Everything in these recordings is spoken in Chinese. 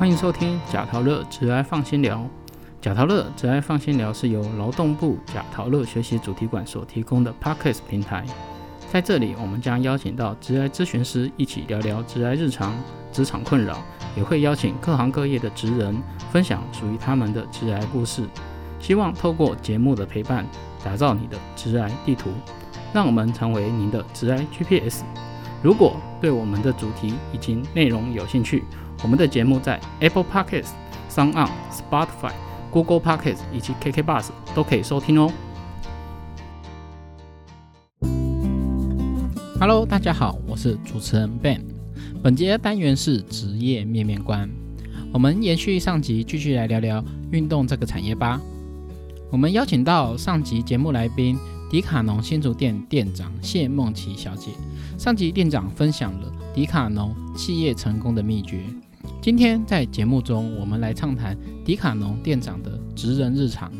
欢迎收听贾陶乐直爱放心聊。贾陶乐直爱放心聊是由劳动部贾陶乐学习主题馆所提供的 Podcast 平台。在这里，我们将邀请到职爱咨询师一起聊聊职爱日常、职场困扰，也会邀请各行各业的职人分享属于他们的职爱故事。希望透过节目的陪伴，打造你的职爱地图，让我们成为您的职爱 GPS。如果对我们的主题以及内容有兴趣，我们的节目在 Apple Podcasts、s o n On、Spotify、Google Podcasts 以及 KK Bus 都可以收听哦。Hello，大家好，我是主持人 Ben。本节单元是职业面面观，我们延续上集，继续来聊聊运动这个产业吧。我们邀请到上集节目来宾迪卡侬新竹店店长谢梦琪小姐。上集店长分享了迪卡侬企业成功的秘诀。今天在节目中，我们来畅谈迪卡侬店长的职人日常。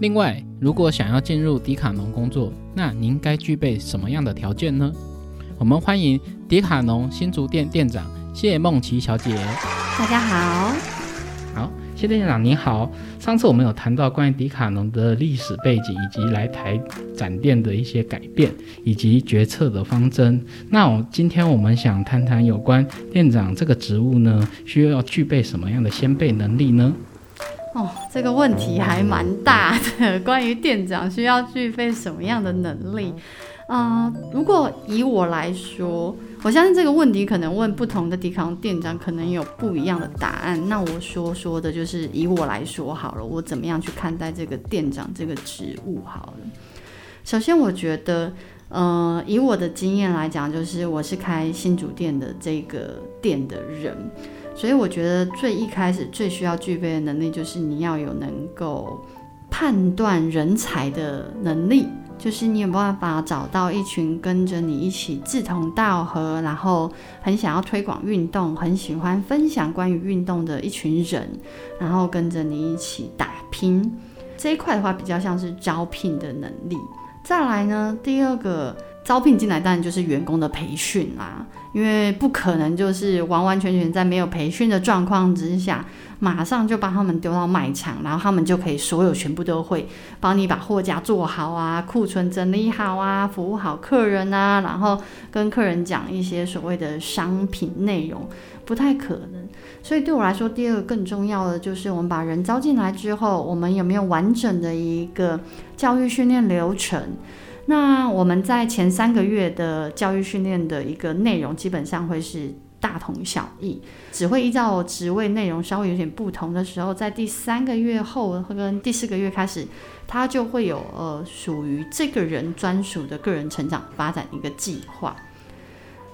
另外，如果想要进入迪卡侬工作，那您该具备什么样的条件呢？我们欢迎迪卡侬新竹店店长谢梦琪小姐。大家好。谢店长您好，上次我们有谈到关于迪卡侬的历史背景，以及来台展店的一些改变，以及决策的方针。那我今天我们想谈谈有关店长这个职务呢，需要具备什么样的先辈能力呢？哦，这个问题还蛮大的，关于店长需要具备什么样的能力？啊，如果以我来说。我相信这个问题可能问不同的迪卡侬店长，可能有不一样的答案。那我说说的就是以我来说好了，我怎么样去看待这个店长这个职务好了。首先，我觉得，呃，以我的经验来讲，就是我是开新主店的这个店的人，所以我觉得最一开始最需要具备的能力，就是你要有能够判断人才的能力。就是你有办法找到一群跟着你一起志同道合，然后很想要推广运动，很喜欢分享关于运动的一群人，然后跟着你一起打拼。这一块的话，比较像是招聘的能力。再来呢，第二个招聘进来，当然就是员工的培训啦，因为不可能就是完完全全在没有培训的状况之下。马上就把他们丢到卖场，然后他们就可以所有全部都会帮你把货架做好啊，库存整理好啊，服务好客人啊，然后跟客人讲一些所谓的商品内容，不太可能。所以对我来说，第二个更重要的就是我们把人招进来之后，我们有没有完整的一个教育训练流程？那我们在前三个月的教育训练的一个内容，基本上会是。大同小异，只会依照职位内容稍微有点不同的时候，在第三个月后跟第四个月开始，他就会有呃属于这个人专属的个人成长发展一个计划。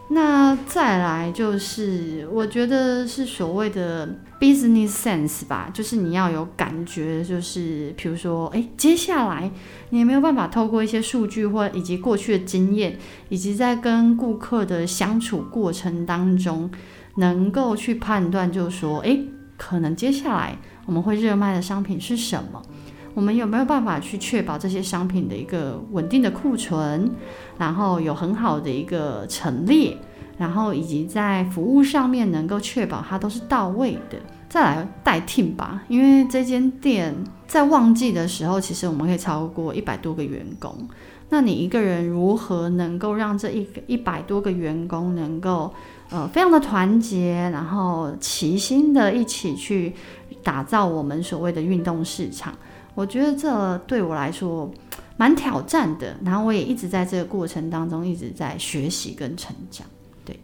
那再来就是，我觉得是所谓的 business sense 吧，就是你要有感觉，就是比如说，哎，接下来你有没有办法透过一些数据或以及过去的经验，以及在跟顾客的相处过程当中，能够去判断，就是说，哎，可能接下来我们会热卖的商品是什么？我们有没有办法去确保这些商品的一个稳定的库存，然后有很好的一个陈列，然后以及在服务上面能够确保它都是到位的。再来代替吧，因为这间店在旺季的时候，其实我们可以超过一百多个员工。那你一个人如何能够让这一一百多个员工能够呃非常的团结，然后齐心的一起去打造我们所谓的运动市场？我觉得这对我来说蛮挑战的，然后我也一直在这个过程当中一直在学习跟成长。对，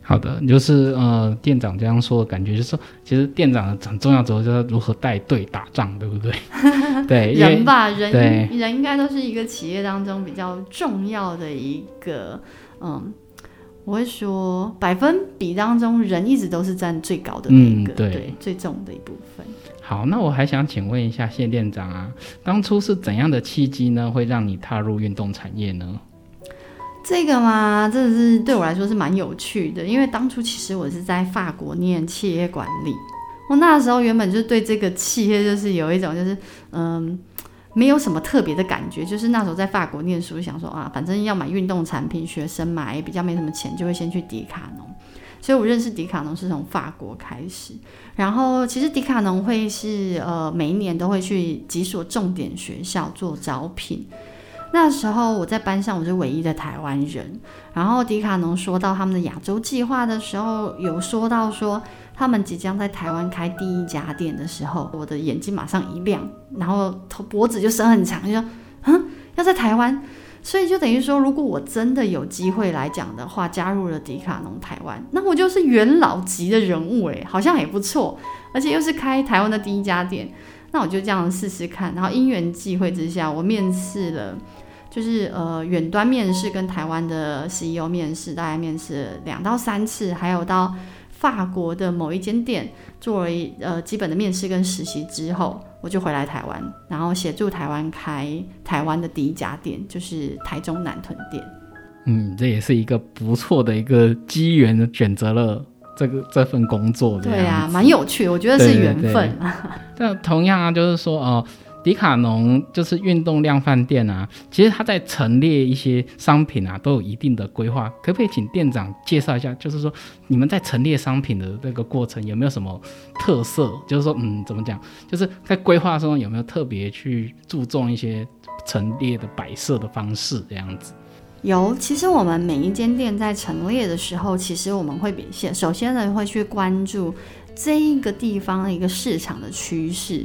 好的，就是呃，店长这样说的感觉，就是说，其实店长很重要，之后就是如何带队打仗，对不对？对，人吧，人人应该都是一个企业当中比较重要的一个，嗯，我会说百分比当中，人一直都是占最高的那一个，对，最重的一部分。好，那我还想请问一下谢店长啊，当初是怎样的契机呢，会让你踏入运动产业呢？这个嘛，真的是对我来说是蛮有趣的，因为当初其实我是在法国念企业管理，我那时候原本就对这个企业就是有一种就是嗯，没有什么特别的感觉，就是那时候在法国念书，想说啊，反正要买运动产品，学生买比较没什么钱，就会先去迪卡侬。所以我认识迪卡侬是从法国开始。然后其实迪卡侬会是呃每一年都会去几所重点学校做招聘。那时候我在班上我是唯一的台湾人。然后迪卡侬说到他们的亚洲计划的时候，有说到说他们即将在台湾开第一家店的时候，我的眼睛马上一亮，然后头脖子就伸很长，就说嗯要在台湾。所以就等于说，如果我真的有机会来讲的话，加入了迪卡侬台湾，那我就是元老级的人物诶，好像也不错，而且又是开台湾的第一家店，那我就这样试试看。然后因缘际会之下，我面试了，就是呃远端面试跟台湾的 CEO 面试，大概面试两到三次，还有到法国的某一间店做了呃基本的面试跟实习之后。我就回来台湾，然后协助台湾开台湾的第一家店，就是台中南屯店。嗯，这也是一个不错的一个机缘，选择了这个这份工作。对呀，蛮有趣，我觉得是缘分。那同样啊，就是说哦。迪卡侬就是运动量饭店啊，其实它在陈列一些商品啊，都有一定的规划。可不可以请店长介绍一下？就是说你们在陈列商品的这个过程有没有什么特色？就是说，嗯，怎么讲？就是在规划中有没有特别去注重一些陈列的摆设的方式这样子？有，其实我们每一间店在陈列的时候，其实我们会比先首先呢会去关注这一个地方的一个市场的趋势。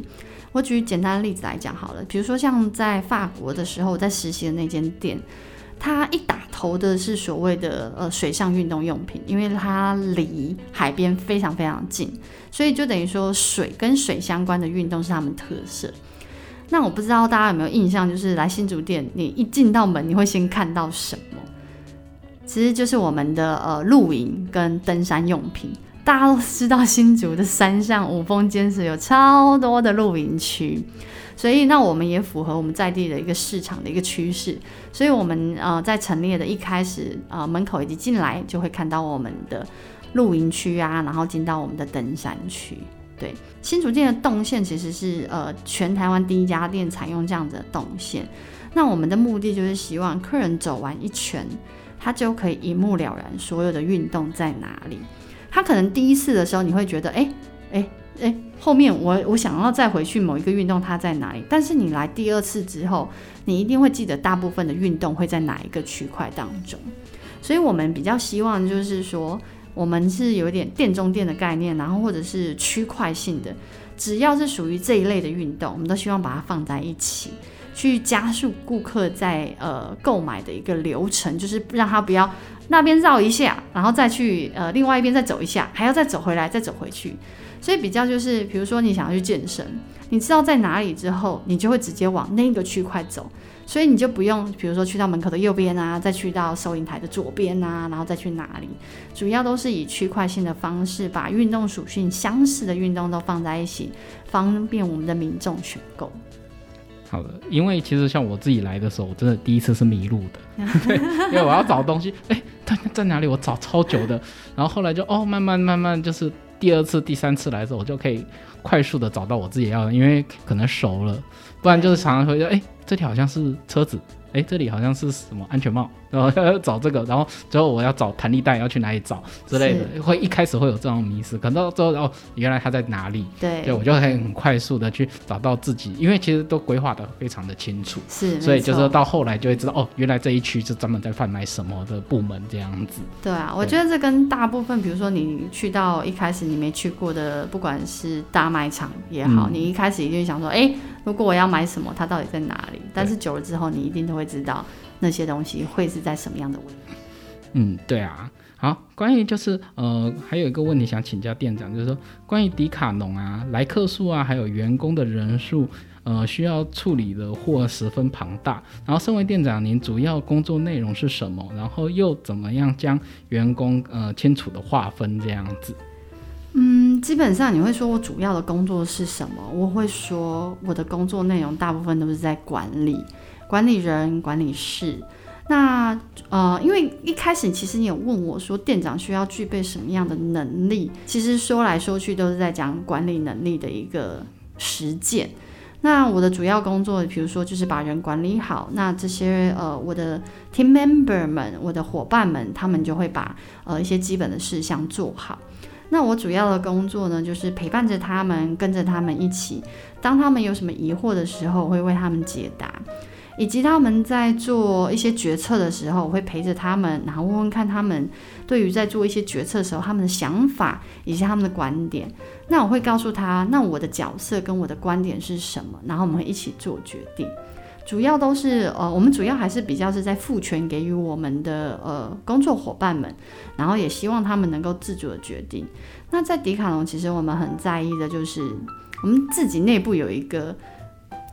我举简单的例子来讲好了，比如说像在法国的时候，我在实习的那间店，它一打头的是所谓的呃水上运动用品，因为它离海边非常非常近，所以就等于说水跟水相关的运动是他们特色。那我不知道大家有没有印象，就是来新竹店，你一进到门，你会先看到什么？其实就是我们的呃露营跟登山用品。大家都知道新竹的山上五峰坚实有超多的露营区，所以那我们也符合我们在地的一个市场的一个趋势，所以我们呃在陈列的一开始呃门口以及进来就会看到我们的露营区啊，然后进到我们的登山区。对，新竹店的动线其实是呃全台湾第一家店采用这样的动线，那我们的目的就是希望客人走完一圈，他就可以一目了然所有的运动在哪里。他可能第一次的时候，你会觉得，哎，哎，哎，后面我我想要再回去某一个运动，它在哪里？但是你来第二次之后，你一定会记得大部分的运动会在哪一个区块当中。所以我们比较希望就是说，我们是有点店中店的概念，然后或者是区块性的，只要是属于这一类的运动，我们都希望把它放在一起，去加速顾客在呃购买的一个流程，就是让他不要。那边绕一下，然后再去呃另外一边再走一下，还要再走回来，再走回去。所以比较就是，比如说你想要去健身，你知道在哪里之后，你就会直接往那个区块走，所以你就不用，比如说去到门口的右边啊，再去到收银台的左边啊，然后再去哪里，主要都是以区块性的方式，把运动属性相似的运动都放在一起，方便我们的民众选购。好的，因为其实像我自己来的时候，我真的第一次是迷路的，因为我要找东西，哎，它在哪里？我找超久的，然后后来就哦，慢慢慢慢，就是第二次、第三次来的时候，我就可以快速的找到我自己要的，因为可能熟了，不然就是常常会说，哎，这条好像是车子。哎，这里好像是什么安全帽，然后要找这个，然后最后我要找弹力带，要去哪里找之类的，会一开始会有这种迷失，可能到最后哦，原来它在哪里？对，对我就可以很快速的去找到自己，因为其实都规划的非常的清楚，是，所以就是到后来就会知道哦，原来这一区是专门在贩卖什么的部门这样子。对啊，我觉得这跟大部分，比如说你去到一开始你没去过的，不管是大卖场也好，你一开始一定想说，哎。如果我要买什么，它到底在哪里？但是久了之后，你一定都会知道那些东西会是在什么样的位置。嗯，对啊。好，关于就是呃，还有一个问题想请教店长，就是说关于迪卡侬啊，来客数啊，还有员工的人数，呃，需要处理的货十分庞大。然后，身为店长，您主要工作内容是什么？然后又怎么样将员工呃清楚的划分这样子？嗯，基本上你会说我主要的工作是什么？我会说我的工作内容大部分都是在管理、管理人、管理事。那呃，因为一开始其实你有问我说店长需要具备什么样的能力，其实说来说去都是在讲管理能力的一个实践。那我的主要工作，比如说就是把人管理好。那这些呃，我的 team member 们，我的伙伴们，他们就会把呃一些基本的事项做好。那我主要的工作呢，就是陪伴着他们，跟着他们一起。当他们有什么疑惑的时候，我会为他们解答。以及他们在做一些决策的时候，我会陪着他们，然后问问看他们对于在做一些决策的时候他们的想法以及他们的观点。那我会告诉他，那我的角色跟我的观点是什么，然后我们一起做决定。主要都是呃，我们主要还是比较是在赋权给予我们的呃工作伙伴们，然后也希望他们能够自主的决定。那在迪卡侬，其实我们很在意的就是我们自己内部有一个。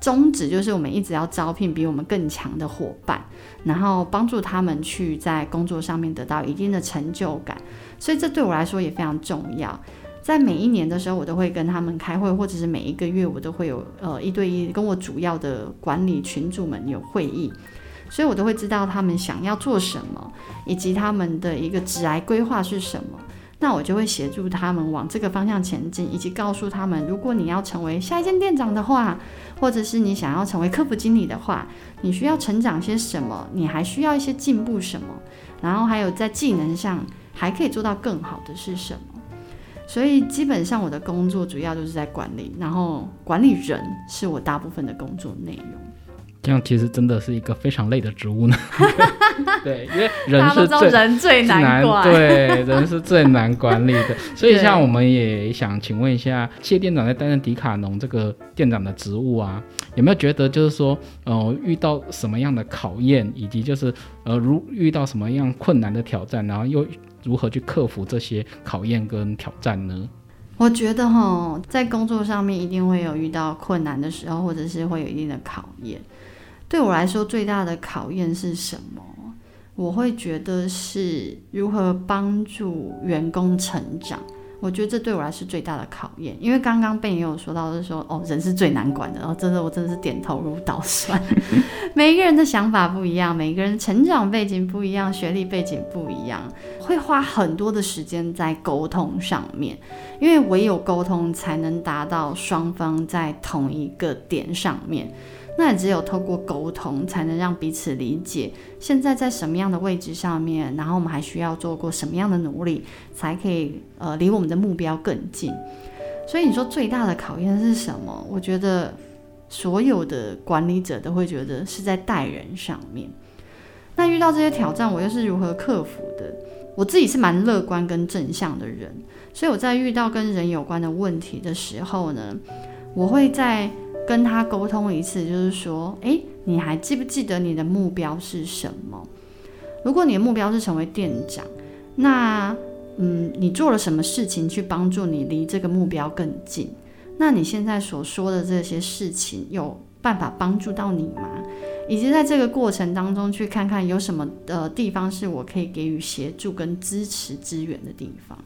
宗旨就是我们一直要招聘比我们更强的伙伴，然后帮助他们去在工作上面得到一定的成就感，所以这对我来说也非常重要。在每一年的时候，我都会跟他们开会，或者是每一个月我都会有呃一对一跟我主要的管理群主们有会议，所以我都会知道他们想要做什么，以及他们的一个职涯规划是什么。那我就会协助他们往这个方向前进，以及告诉他们，如果你要成为下一间店长的话，或者是你想要成为客服经理的话，你需要成长些什么？你还需要一些进步什么？然后还有在技能上还可以做到更好的是什么？所以基本上我的工作主要就是在管理，然后管理人是我大部分的工作内容。这样其实真的是一个非常累的职务呢。对，因为人是最人最难管，对，人是最难管理的。所以像我们也想请问一下，谢店长在担任迪卡侬这个店长的职务啊，有没有觉得就是说，呃，遇到什么样的考验，以及就是呃，如遇到什么样困难的挑战，然后又如何去克服这些考验跟挑战呢？我觉得哈，在工作上面一定会有遇到困难的时候，或者是会有一定的考验。对我来说，最大的考验是什么？我会觉得是如何帮助员工成长。我觉得这对我来说是最大的考验，因为刚刚被你有说到，是说哦，人是最难管的。然后真的，我真的是点头如捣蒜。每一个人的想法不一样，每一个人成长背景不一样，学历背景不一样，会花很多的时间在沟通上面。因为唯有沟通，才能达到双方在同一个点上面。那也只有透过沟通，才能让彼此理解现在在什么样的位置上面，然后我们还需要做过什么样的努力，才可以呃离我们的目标更近。所以你说最大的考验是什么？我觉得所有的管理者都会觉得是在带人上面。那遇到这些挑战，我又是如何克服的？我自己是蛮乐观跟正向的人，所以我在遇到跟人有关的问题的时候呢，我会在。跟他沟通一次，就是说，诶，你还记不记得你的目标是什么？如果你的目标是成为店长，那，嗯，你做了什么事情去帮助你离这个目标更近？那你现在所说的这些事情，有办法帮助到你吗？以及在这个过程当中，去看看有什么的地方是我可以给予协助跟支持资源的地方。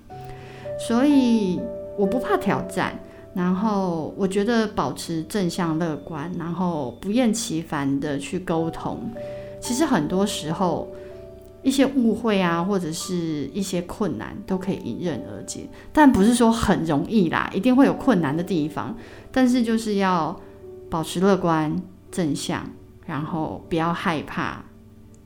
所以，我不怕挑战。然后我觉得保持正向乐观，然后不厌其烦的去沟通。其实很多时候一些误会啊，或者是一些困难都可以迎刃而解，但不是说很容易啦，一定会有困难的地方。但是就是要保持乐观、正向，然后不要害怕，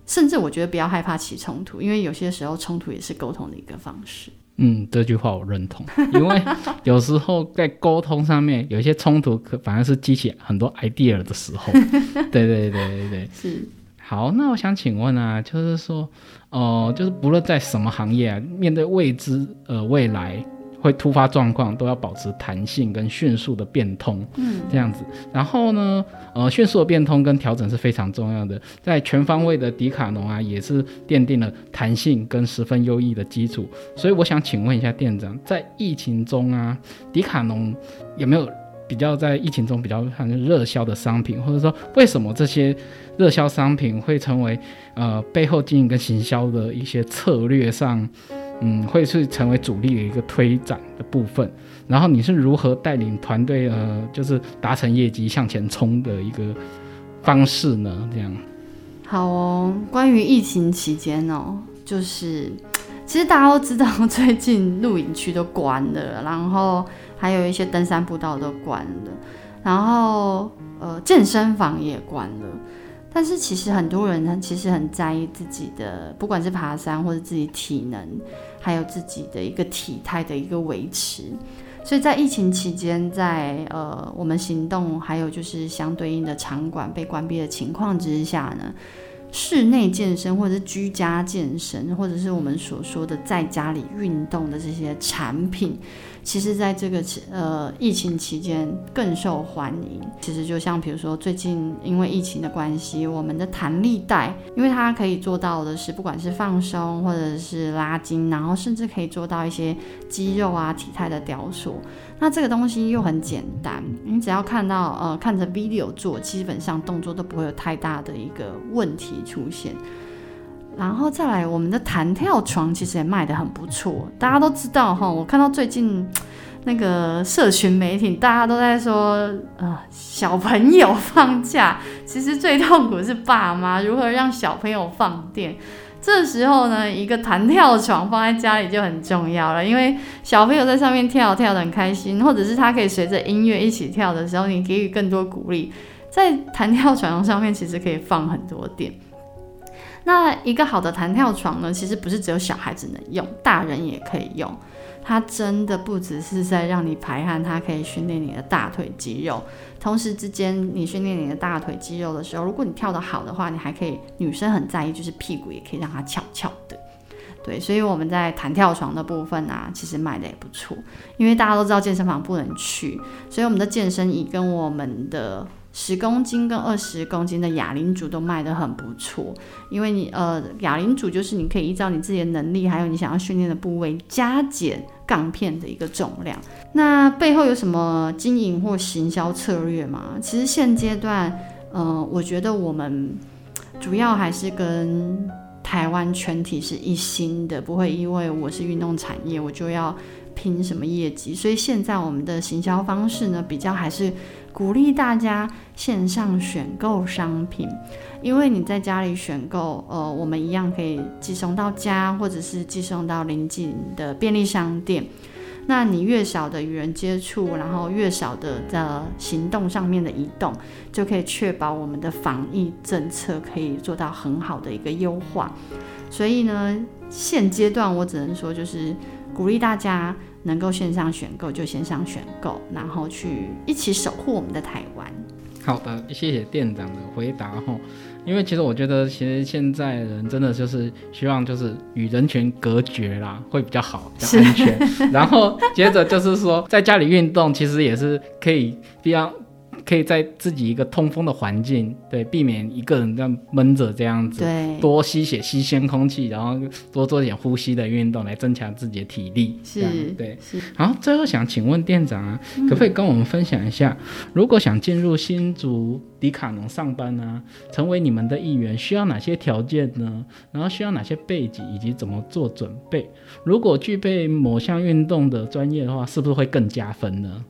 甚至我觉得不要害怕起冲突，因为有些时候冲突也是沟通的一个方式。嗯，这句话我认同，因为 有时候在沟通上面有一些冲突，可反而是激起很多 idea 的时候。对对对对对，是。好，那我想请问啊，就是说，哦，就是不论在什么行业啊，面对未知呃未来。会突发状况都要保持弹性跟迅速的变通，嗯，这样子。然后呢，呃，迅速的变通跟调整是非常重要的。在全方位的迪卡侬啊，也是奠定了弹性跟十分优异的基础。所以我想请问一下店长，在疫情中啊，迪卡侬有没有比较在疫情中比较像热销的商品，或者说为什么这些热销商品会成为呃背后经营跟行销的一些策略上？嗯，会是成为主力的一个推展的部分。然后你是如何带领团队呃，就是达成业绩向前冲的一个方式呢？这样。好哦，关于疫情期间哦，就是其实大家都知道，最近露营区都关了，然后还有一些登山步道都关了。然后呃健身房也关了。但是其实很多人呢，其实很在意自己的，不管是爬山或者自己体能，还有自己的一个体态的一个维持。所以在疫情期间，在呃我们行动还有就是相对应的场馆被关闭的情况之下呢。室内健身，或者是居家健身，或者是我们所说的在家里运动的这些产品，其实在这个呃疫情期间更受欢迎。其实就像比如说最近因为疫情的关系，我们的弹力带，因为它可以做到的是不管是放松或者是拉筋，然后甚至可以做到一些肌肉啊体态的雕塑。那这个东西又很简单，你只要看到呃看着 video 做，基本上动作都不会有太大的一个问题出现。然后再来，我们的弹跳床其实也卖的很不错，大家都知道哈。我看到最近 那个社群媒体，大家都在说，呃，小朋友放假，其实最痛苦是爸妈如何让小朋友放电。这时候呢，一个弹跳床放在家里就很重要了，因为小朋友在上面跳跳得很开心，或者是他可以随着音乐一起跳的时候，你给予更多鼓励，在弹跳床上面其实可以放很多电。那一个好的弹跳床呢，其实不是只有小孩子能用，大人也可以用。它真的不只是在让你排汗，它可以训练你的大腿肌肉。同时之间，你训练你的大腿肌肉的时候，如果你跳得好的话，你还可以，女生很在意就是屁股也可以让它翘翘的。对，所以我们在弹跳床的部分啊，其实卖的也不错。因为大家都知道健身房不能去，所以我们的健身椅跟我们的。十公斤跟二十公斤的哑铃组都卖得很不错，因为你呃哑铃组就是你可以依照你自己的能力，还有你想要训练的部位加减杠片的一个重量。那背后有什么经营或行销策略吗？其实现阶段，呃，我觉得我们主要还是跟台湾全体是一心的，不会因为我是运动产业，我就要拼什么业绩。所以现在我们的行销方式呢，比较还是。鼓励大家线上选购商品，因为你在家里选购，呃，我们一样可以寄送到家，或者是寄送到邻近的便利商店。那你越少的与人接触，然后越少的在行动上面的移动，就可以确保我们的防疫政策可以做到很好的一个优化。所以呢，现阶段我只能说，就是鼓励大家。能够线上选购就线上选购，然后去一起守护我们的台湾。好的，谢谢店长的回答哈。因为其实我觉得，其实现在人真的就是希望就是与人群隔绝啦，会比较好，比较安全。然后接着就是说，在家里运动其实也是可以比较。可以在自己一个通风的环境，对，避免一个人这样闷着这样子，对，多吸血、新鲜空气，然后多做点呼吸的运动来增强自己的体力，是，对，然后，最后想请问店长啊，可不可以跟我们分享一下，如果想进入新竹迪卡侬上班呢，成为你们的一员，需要哪些条件呢？然后需要哪些背景以及怎么做准备？如果具备某项运动的专业的话，是不是会更加分呢？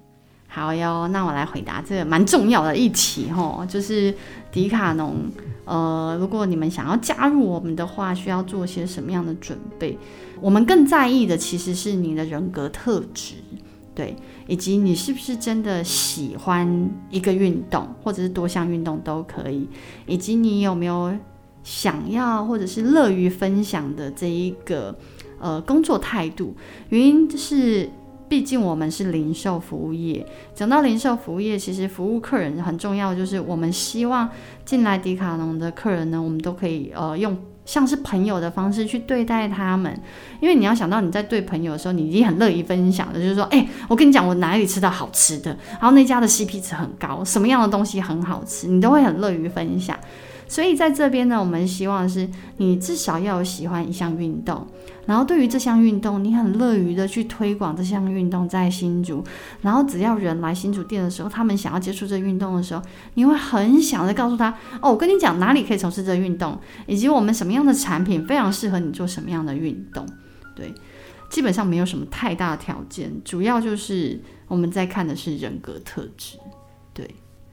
好哟，那我来回答这个蛮重要的一题吼，就是迪卡侬，呃，如果你们想要加入我们的话，需要做些什么样的准备？我们更在意的其实是你的人格特质，对，以及你是不是真的喜欢一个运动，或者是多项运动都可以，以及你有没有想要或者是乐于分享的这一个呃工作态度？原因是。毕竟我们是零售服务业，讲到零售服务业，其实服务客人很重要，就是我们希望进来迪卡侬的客人呢，我们都可以呃用像是朋友的方式去对待他们。因为你要想到你在对朋友的时候，你已经很乐意分享的，就是说，哎，我跟你讲，我哪里吃到好吃的，然后那家的 CP 值很高，什么样的东西很好吃，你都会很乐于分享。所以在这边呢，我们希望是你至少要有喜欢一项运动，然后对于这项运动，你很乐于的去推广这项运动在新竹，然后只要人来新竹店的时候，他们想要接触这运动的时候，你会很想的告诉他，哦，我跟你讲哪里可以从事这运动，以及我们什么样的产品非常适合你做什么样的运动。对，基本上没有什么太大条件，主要就是我们在看的是人格特质。对。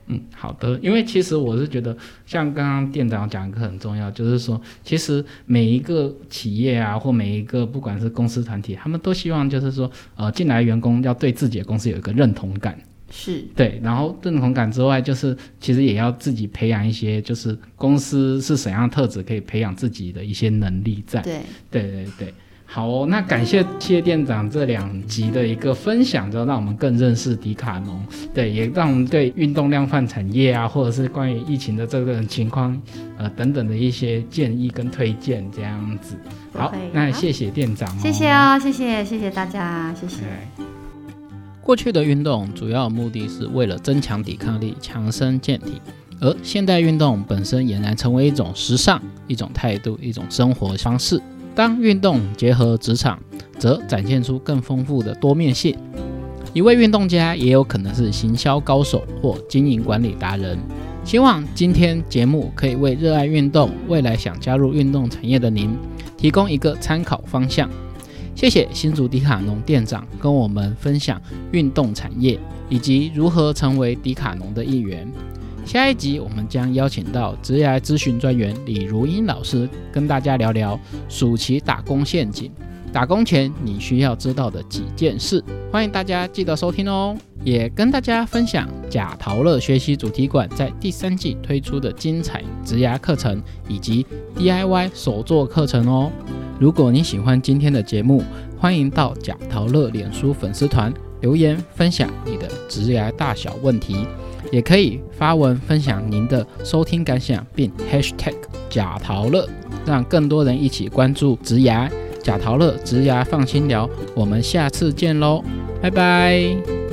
嗯，好的，因为其实我是觉得，像刚刚店长讲一个很重要，就是说，其实每一个企业啊，或每一个不管是公司团体，他们都希望就是说，呃，进来员工要对自己的公司有一个认同感。是对，然后认同感之外，就是其实也要自己培养一些，就是公司是怎样的特质，可以培养自己的一些能力在。对，对对对，好哦，那感谢谢店长这两集的一个分享，就让我们更认识迪卡侬，对，也让我们对运动量贩产业啊，或者是关于疫情的这个情况，呃等等的一些建议跟推荐这样子。好，那谢谢店长、哦，谢谢哦，谢谢谢谢大家，谢谢。对。过去的运动主要目的是为了增强抵抗力、强身健体，而现代运动本身俨然成为一种时尚、一种态度、一种生活方式。当运动结合职场，则展现出更丰富的多面性。一位运动家也有可能是行销高手或经营管理达人。希望今天节目可以为热爱运动、未来想加入运动产业的您提供一个参考方向。谢谢新竹迪卡侬店长跟我们分享运动产业以及如何成为迪卡侬的一员。下一集我们将邀请到职业咨询专员李如英老师跟大家聊聊暑期打工陷阱。打工前你需要知道的几件事，欢迎大家记得收听哦。也跟大家分享贾陶乐学习主题馆在第三季推出的精彩职涯课程以及 DIY 手作课程哦。如果你喜欢今天的节目，欢迎到贾陶乐脸书粉丝团留言分享你的职涯大小问题，也可以发文分享您的收听感想，并 Hashtag 假陶乐，让更多人一起关注植牙。假陶乐植牙放心聊，我们下次见喽，拜拜。